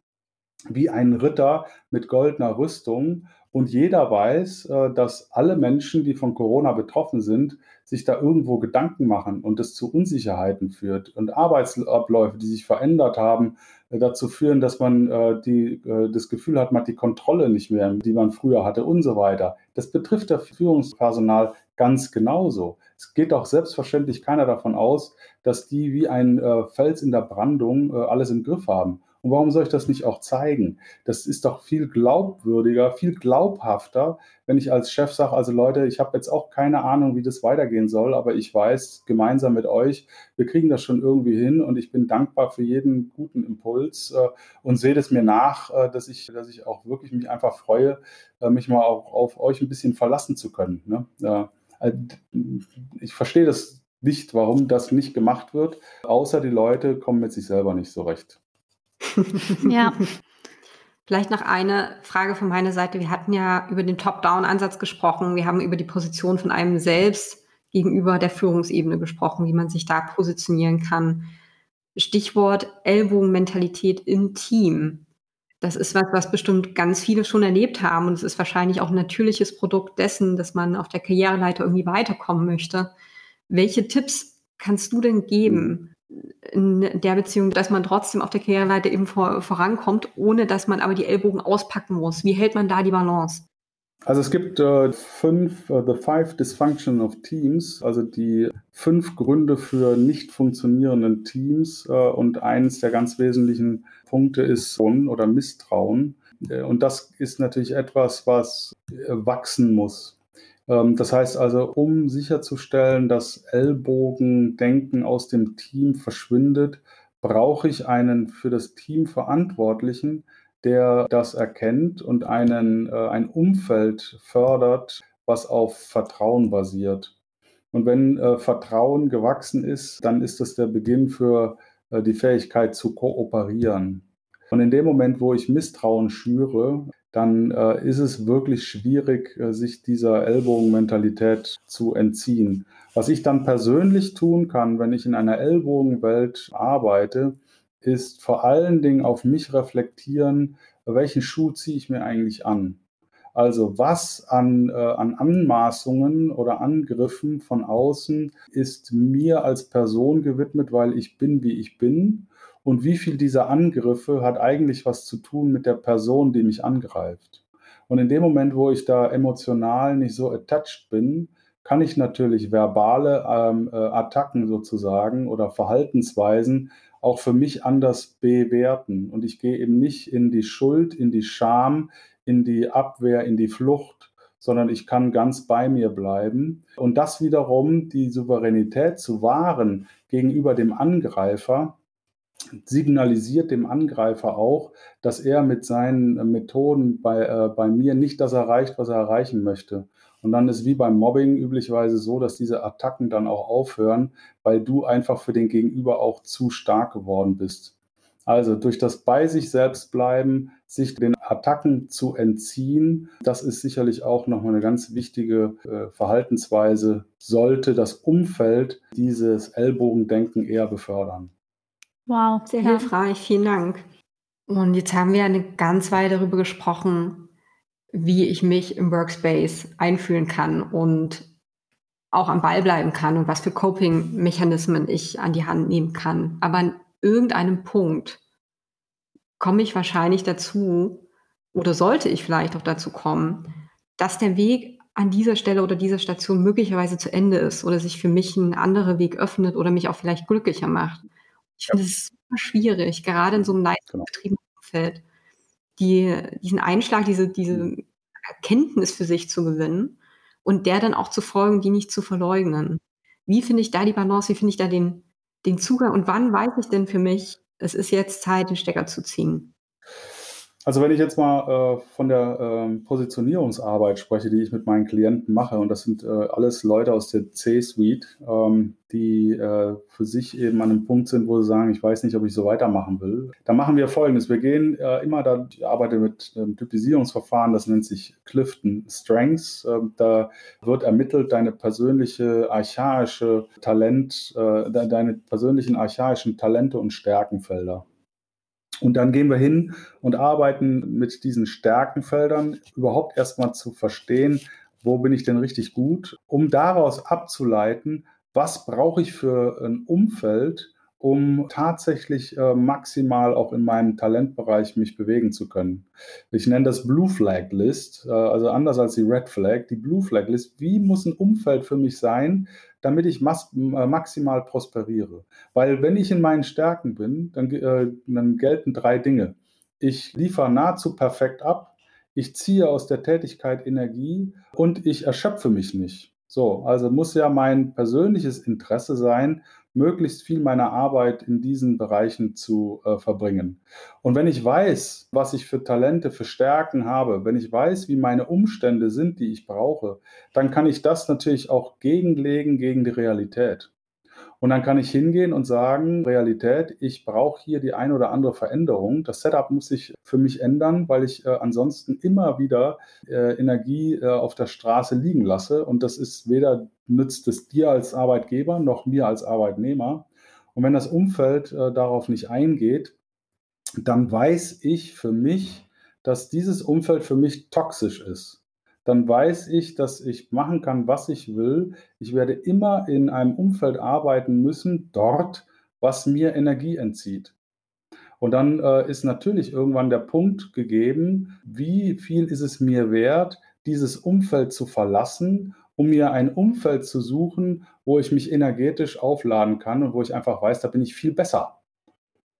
wie ein Ritter mit goldener Rüstung und jeder weiß, äh, dass alle Menschen, die von Corona betroffen sind, sich da irgendwo Gedanken machen und das zu Unsicherheiten führt. Und Arbeitsabläufe, die sich verändert haben, äh, dazu führen, dass man äh, die, das Gefühl hat, man hat die Kontrolle nicht mehr, die man früher hatte und so weiter. Das betrifft das Führungspersonal ganz genauso. Es geht auch selbstverständlich keiner davon aus, dass die wie ein Fels in der Brandung alles im Griff haben. Und warum soll ich das nicht auch zeigen? Das ist doch viel glaubwürdiger, viel glaubhafter, wenn ich als Chef sage, also Leute, ich habe jetzt auch keine Ahnung, wie das weitergehen soll, aber ich weiß gemeinsam mit euch, wir kriegen das schon irgendwie hin und ich bin dankbar für jeden guten Impuls äh, und sehe das mir nach, äh, dass ich, dass ich auch wirklich mich einfach freue, äh, mich mal auch auf euch ein bisschen verlassen zu können. Ne? Ich verstehe das nicht, warum das nicht gemacht wird, außer die Leute kommen mit sich selber nicht so recht. ja. Vielleicht noch eine Frage von meiner Seite. Wir hatten ja über den Top-Down-Ansatz gesprochen. Wir haben über die Position von einem selbst gegenüber der Führungsebene gesprochen, wie man sich da positionieren kann. Stichwort Ellbogenmentalität im Team. Das ist was, was bestimmt ganz viele schon erlebt haben. Und es ist wahrscheinlich auch ein natürliches Produkt dessen, dass man auf der Karriereleiter irgendwie weiterkommen möchte. Welche Tipps kannst du denn geben, in der Beziehung, dass man trotzdem auf der Karriereleiter eben vor, vorankommt, ohne dass man aber die Ellbogen auspacken muss. Wie hält man da die Balance? Also es gibt äh, fünf, uh, the five dysfunction of teams, also die fünf Gründe für nicht funktionierenden Teams. Äh, und eines der ganz wesentlichen Punkte ist oder Misstrauen. Äh, und das ist natürlich etwas, was wachsen muss. Ähm, das heißt also, um sicherzustellen, dass Ellbogendenken aus dem Team verschwindet, brauche ich einen für das Team Verantwortlichen, der das erkennt und einen, äh, ein Umfeld fördert, was auf Vertrauen basiert. Und wenn äh, Vertrauen gewachsen ist, dann ist das der Beginn für äh, die Fähigkeit zu kooperieren. Und in dem Moment, wo ich Misstrauen schüre, dann äh, ist es wirklich schwierig, äh, sich dieser Ellbogenmentalität zu entziehen. Was ich dann persönlich tun kann, wenn ich in einer Ellbogenwelt arbeite, ist vor allen Dingen auf mich reflektieren, welchen Schuh ziehe ich mir eigentlich an. Also was an, äh, an Anmaßungen oder Angriffen von außen ist mir als Person gewidmet, weil ich bin, wie ich bin und wie viel dieser Angriffe hat eigentlich was zu tun mit der Person, die mich angreift. Und in dem Moment, wo ich da emotional nicht so attached bin, kann ich natürlich verbale ähm, äh, Attacken sozusagen oder Verhaltensweisen auch für mich anders bewerten. Und ich gehe eben nicht in die Schuld, in die Scham, in die Abwehr, in die Flucht, sondern ich kann ganz bei mir bleiben. Und das wiederum, die Souveränität zu wahren gegenüber dem Angreifer, signalisiert dem Angreifer auch, dass er mit seinen Methoden bei, äh, bei mir nicht das erreicht, was er erreichen möchte. Und dann ist wie beim Mobbing üblicherweise so, dass diese Attacken dann auch aufhören, weil du einfach für den Gegenüber auch zu stark geworden bist. Also durch das bei sich selbst bleiben, sich den Attacken zu entziehen, das ist sicherlich auch nochmal eine ganz wichtige äh, Verhaltensweise, sollte das Umfeld dieses Ellbogendenken eher befördern. Wow, sehr ja. hilfreich. Vielen Dank. Und jetzt haben wir eine ganze Weile darüber gesprochen, wie ich mich im Workspace einfühlen kann und auch am Ball bleiben kann und was für Coping-Mechanismen ich an die Hand nehmen kann. Aber an irgendeinem Punkt komme ich wahrscheinlich dazu oder sollte ich vielleicht auch dazu kommen, dass der Weg an dieser Stelle oder dieser Station möglicherweise zu Ende ist oder sich für mich ein anderer Weg öffnet oder mich auch vielleicht glücklicher macht. Ich finde es super schwierig, gerade in so einem leistungsbetriebenen Umfeld, die, diesen Einschlag, diese, diese mhm. Erkenntnis für sich zu gewinnen und der dann auch zu folgen, die nicht zu verleugnen. Wie finde ich da die Balance? Wie finde ich da den, den Zugang? Und wann weiß ich denn für mich, es ist jetzt Zeit, den Stecker zu ziehen? Also wenn ich jetzt mal äh, von der ähm, Positionierungsarbeit spreche, die ich mit meinen Klienten mache, und das sind äh, alles Leute aus der C-Suite, ähm, die äh, für sich eben an einem Punkt sind, wo sie sagen, ich weiß nicht, ob ich so weitermachen will, dann machen wir Folgendes. Wir gehen äh, immer da, ich arbeite mit einem Typisierungsverfahren, das nennt sich Clifton Strengths. Ähm, da wird ermittelt deine persönliche archaische Talent, äh, deine persönlichen archaischen Talente und Stärkenfelder. Und dann gehen wir hin und arbeiten mit diesen Stärkenfeldern überhaupt erstmal zu verstehen, wo bin ich denn richtig gut, um daraus abzuleiten, was brauche ich für ein Umfeld, um tatsächlich äh, maximal auch in meinem Talentbereich mich bewegen zu können. Ich nenne das Blue Flag List, äh, also anders als die Red Flag, die Blue Flag List. Wie muss ein Umfeld für mich sein, damit ich äh, maximal prosperiere? Weil wenn ich in meinen Stärken bin, dann, äh, dann gelten drei Dinge. Ich liefere nahezu perfekt ab, ich ziehe aus der Tätigkeit Energie und ich erschöpfe mich nicht. So, also muss ja mein persönliches Interesse sein, möglichst viel meiner Arbeit in diesen Bereichen zu äh, verbringen. Und wenn ich weiß, was ich für Talente, für Stärken habe, wenn ich weiß, wie meine Umstände sind, die ich brauche, dann kann ich das natürlich auch gegenlegen gegen die Realität. Und dann kann ich hingehen und sagen, Realität, ich brauche hier die eine oder andere Veränderung. Das Setup muss sich für mich ändern, weil ich äh, ansonsten immer wieder äh, Energie äh, auf der Straße liegen lasse. Und das ist weder nützt es dir als Arbeitgeber noch mir als Arbeitnehmer. Und wenn das Umfeld äh, darauf nicht eingeht, dann weiß ich für mich, dass dieses Umfeld für mich toxisch ist dann weiß ich, dass ich machen kann, was ich will. Ich werde immer in einem Umfeld arbeiten müssen, dort, was mir Energie entzieht. Und dann äh, ist natürlich irgendwann der Punkt gegeben, wie viel ist es mir wert, dieses Umfeld zu verlassen, um mir ein Umfeld zu suchen, wo ich mich energetisch aufladen kann und wo ich einfach weiß, da bin ich viel besser.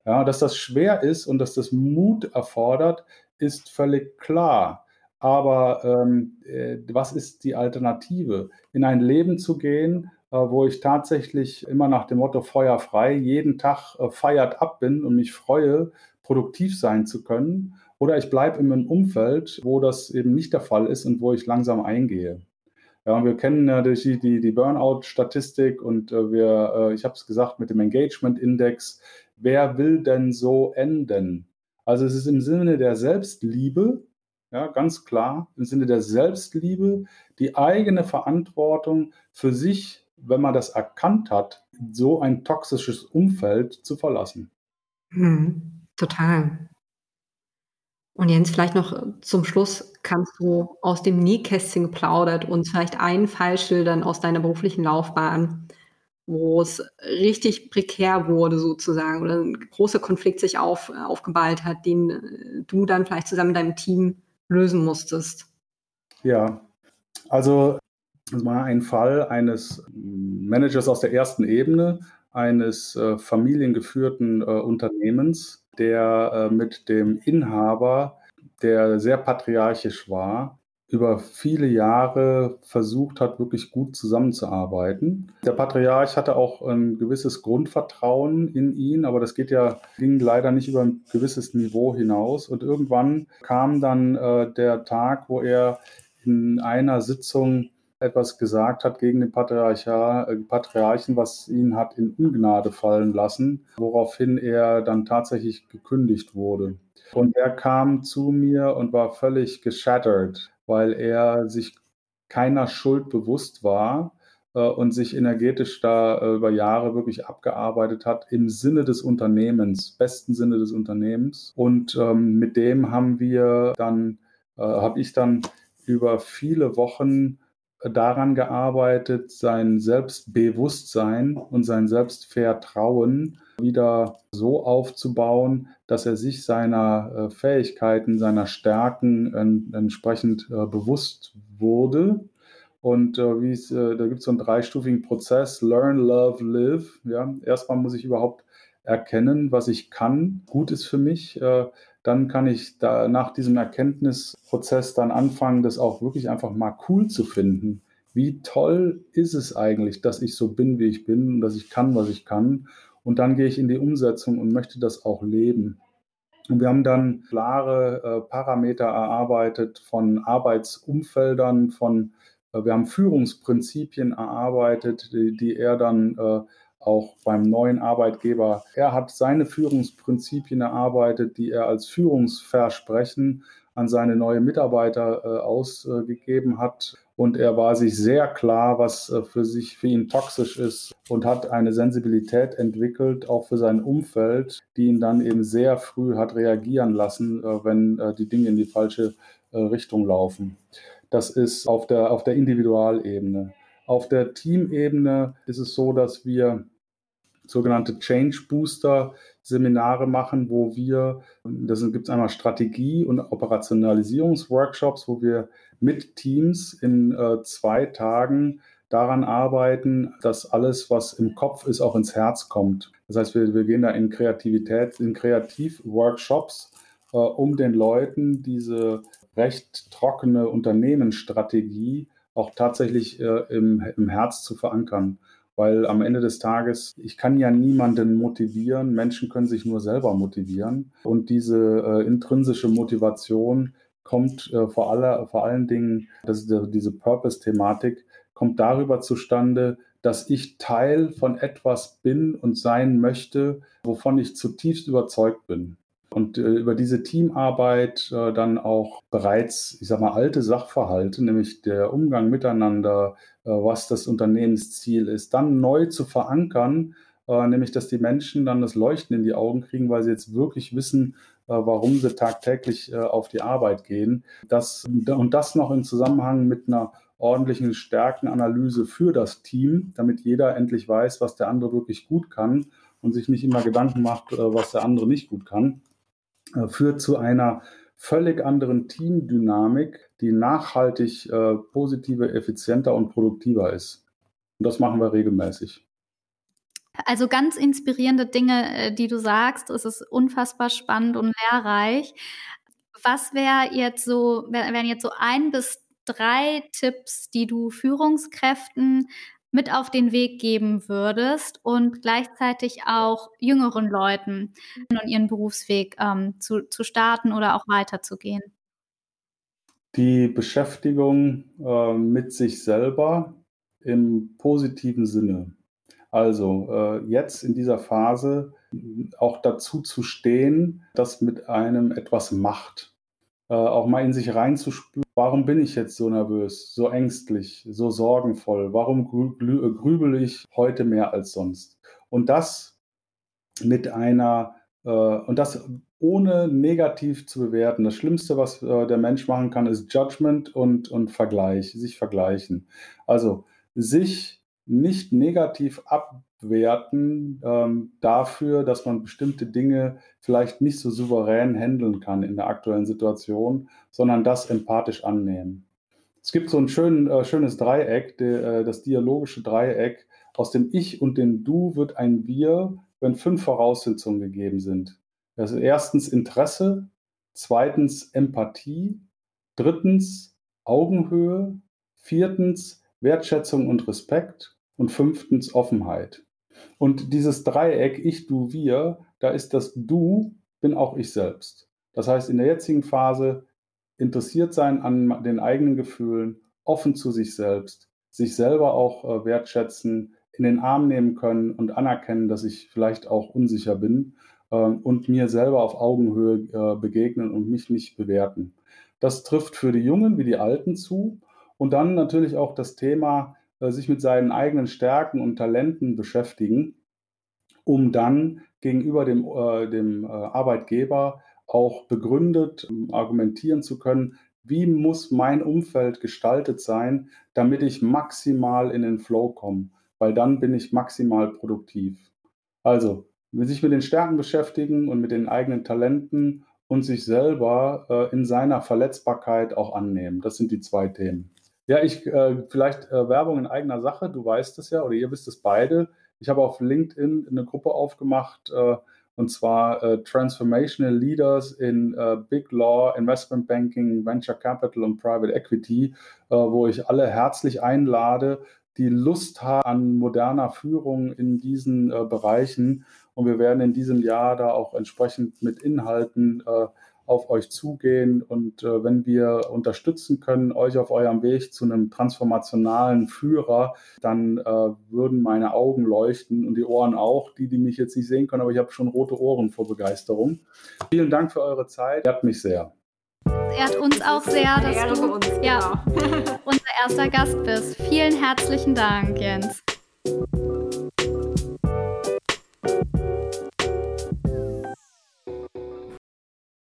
Ja, dass das schwer ist und dass das Mut erfordert, ist völlig klar. Aber ähm, äh, was ist die Alternative? In ein Leben zu gehen, äh, wo ich tatsächlich immer nach dem Motto Feuer frei jeden Tag äh, feiert ab bin und mich freue, produktiv sein zu können. Oder ich bleibe in einem Umfeld, wo das eben nicht der Fall ist und wo ich langsam eingehe. Ja, wir kennen ja die, die, die Burnout-Statistik und äh, wir, äh, ich habe es gesagt, mit dem Engagement-Index, wer will denn so enden? Also es ist im Sinne der Selbstliebe, ja, ganz klar, im Sinne der Selbstliebe, die eigene Verantwortung für sich, wenn man das erkannt hat, so ein toxisches Umfeld zu verlassen. Hm, total. Und Jens, vielleicht noch zum Schluss, kannst du aus dem Nähkästchen geplaudert und vielleicht einen Fall schildern aus deiner beruflichen Laufbahn, wo es richtig prekär wurde sozusagen oder ein großer Konflikt sich auf, aufgeballt hat, den du dann vielleicht zusammen mit deinem Team lösen musstest? Ja, also es war ein Fall eines Managers aus der ersten Ebene, eines äh, familiengeführten äh, Unternehmens, der äh, mit dem Inhaber, der sehr patriarchisch war, über viele Jahre versucht hat, wirklich gut zusammenzuarbeiten. Der Patriarch hatte auch ein gewisses Grundvertrauen in ihn, aber das geht ja, ging leider nicht über ein gewisses Niveau hinaus. Und irgendwann kam dann äh, der Tag, wo er in einer Sitzung etwas gesagt hat gegen den äh, Patriarchen, was ihn hat in Ungnade fallen lassen, woraufhin er dann tatsächlich gekündigt wurde. Und er kam zu mir und war völlig geschattert weil er sich keiner Schuld bewusst war äh, und sich energetisch da äh, über Jahre wirklich abgearbeitet hat im Sinne des Unternehmens, besten Sinne des Unternehmens. Und ähm, mit dem haben wir dann, äh, habe ich dann über viele Wochen daran gearbeitet, sein Selbstbewusstsein und sein Selbstvertrauen wieder so aufzubauen, dass er sich seiner äh, Fähigkeiten, seiner Stärken entsprechend äh, bewusst wurde. Und äh, wie es, da gibt es so einen dreistufigen Prozess, Learn, Love, Live. Ja, erstmal muss ich überhaupt erkennen, was ich kann, gut ist für mich, dann kann ich da nach diesem Erkenntnisprozess dann anfangen, das auch wirklich einfach mal cool zu finden. Wie toll ist es eigentlich, dass ich so bin, wie ich bin und dass ich kann, was ich kann. Und dann gehe ich in die Umsetzung und möchte das auch leben. Und wir haben dann klare äh, Parameter erarbeitet von Arbeitsumfeldern, von äh, wir haben Führungsprinzipien erarbeitet, die, die er dann äh, auch beim neuen Arbeitgeber. Er hat seine Führungsprinzipien erarbeitet, die er als Führungsversprechen an seine neue Mitarbeiter äh, ausgegeben hat. Und er war sich sehr klar, was äh, für sich für ihn toxisch ist und hat eine Sensibilität entwickelt, auch für sein Umfeld, die ihn dann eben sehr früh hat reagieren lassen, äh, wenn äh, die Dinge in die falsche äh, Richtung laufen. Das ist auf der, auf der Individualebene. Auf der Teamebene ist es so, dass wir sogenannte Change Booster Seminare machen, wo wir, das gibt es einmal Strategie- und Operationalisierungsworkshops, wo wir mit Teams in äh, zwei Tagen daran arbeiten, dass alles, was im Kopf ist, auch ins Herz kommt. Das heißt, wir, wir gehen da in Kreativität, in Kreativworkshops, äh, um den Leuten diese recht trockene Unternehmensstrategie auch tatsächlich äh, im, im Herz zu verankern. Weil am Ende des Tages, ich kann ja niemanden motivieren, Menschen können sich nur selber motivieren. Und diese äh, intrinsische Motivation kommt äh, vor, aller, vor allen Dingen, das ist diese Purpose-Thematik, kommt darüber zustande, dass ich Teil von etwas bin und sein möchte, wovon ich zutiefst überzeugt bin und äh, über diese Teamarbeit äh, dann auch bereits, ich sag mal, alte Sachverhalte, nämlich der Umgang miteinander, äh, was das Unternehmensziel ist, dann neu zu verankern, äh, nämlich dass die Menschen dann das Leuchten in die Augen kriegen, weil sie jetzt wirklich wissen, äh, warum sie tagtäglich äh, auf die Arbeit gehen. Das, und das noch im Zusammenhang mit einer ordentlichen Stärkenanalyse für das Team, damit jeder endlich weiß, was der andere wirklich gut kann und sich nicht immer Gedanken macht, was der andere nicht gut kann. Äh, führt zu einer völlig anderen Teamdynamik, die nachhaltig äh, positiver, effizienter und produktiver ist. Und das machen wir regelmäßig. Also ganz inspirierende Dinge, äh, die du sagst. Es ist unfassbar spannend und lehrreich. Was wäre jetzt so, wären jetzt so ein bis drei Tipps, die du Führungskräften mit auf den Weg geben würdest und gleichzeitig auch jüngeren Leuten und ihren Berufsweg ähm, zu, zu starten oder auch weiterzugehen? Die Beschäftigung äh, mit sich selber im positiven Sinne. Also äh, jetzt in dieser Phase auch dazu zu stehen, dass mit einem etwas macht. Äh, auch mal in sich reinzuspüren, warum bin ich jetzt so nervös, so ängstlich, so sorgenvoll, warum grü grübel ich heute mehr als sonst. Und das mit einer, äh, und das ohne negativ zu bewerten. Das Schlimmste, was äh, der Mensch machen kann, ist Judgment und, und Vergleich, sich vergleichen. Also sich nicht negativ ab werten ähm, dafür, dass man bestimmte Dinge vielleicht nicht so souverän handeln kann in der aktuellen Situation, sondern das empathisch annehmen. Es gibt so ein schön, äh, schönes Dreieck, de, äh, das dialogische Dreieck. Aus dem Ich und dem Du wird ein Wir, wenn fünf Voraussetzungen gegeben sind. Das ist erstens Interesse, zweitens Empathie, drittens Augenhöhe, viertens Wertschätzung und Respekt und fünftens Offenheit. Und dieses Dreieck, ich, du, wir, da ist das Du, bin auch ich selbst. Das heißt, in der jetzigen Phase interessiert sein an den eigenen Gefühlen, offen zu sich selbst, sich selber auch äh, wertschätzen, in den Arm nehmen können und anerkennen, dass ich vielleicht auch unsicher bin äh, und mir selber auf Augenhöhe äh, begegnen und mich nicht bewerten. Das trifft für die Jungen wie die Alten zu. Und dann natürlich auch das Thema, sich mit seinen eigenen Stärken und Talenten beschäftigen, um dann gegenüber dem, äh, dem äh, Arbeitgeber auch begründet ähm, argumentieren zu können, wie muss mein Umfeld gestaltet sein, damit ich maximal in den Flow komme, weil dann bin ich maximal produktiv. Also, sich mit den Stärken beschäftigen und mit den eigenen Talenten und sich selber äh, in seiner Verletzbarkeit auch annehmen. Das sind die zwei Themen. Ja, ich äh, vielleicht äh, Werbung in eigener Sache. Du weißt es ja oder ihr wisst es beide. Ich habe auf LinkedIn eine Gruppe aufgemacht äh, und zwar äh, Transformational Leaders in äh, Big Law, Investment Banking, Venture Capital und Private Equity, äh, wo ich alle herzlich einlade, die Lust haben an moderner Führung in diesen Bereichen. Und wir werden in diesem Jahr da auch entsprechend mit Inhalten auf euch zugehen und äh, wenn wir unterstützen können, euch auf eurem Weg zu einem transformationalen Führer, dann äh, würden meine Augen leuchten und die Ohren auch, die, die mich jetzt nicht sehen können, aber ich habe schon rote Ohren vor Begeisterung. Vielen Dank für eure Zeit, ehrt mich sehr. Ehrt uns auch sehr, dass du uns, ja, genau. unser erster Gast bist. Vielen herzlichen Dank, Jens.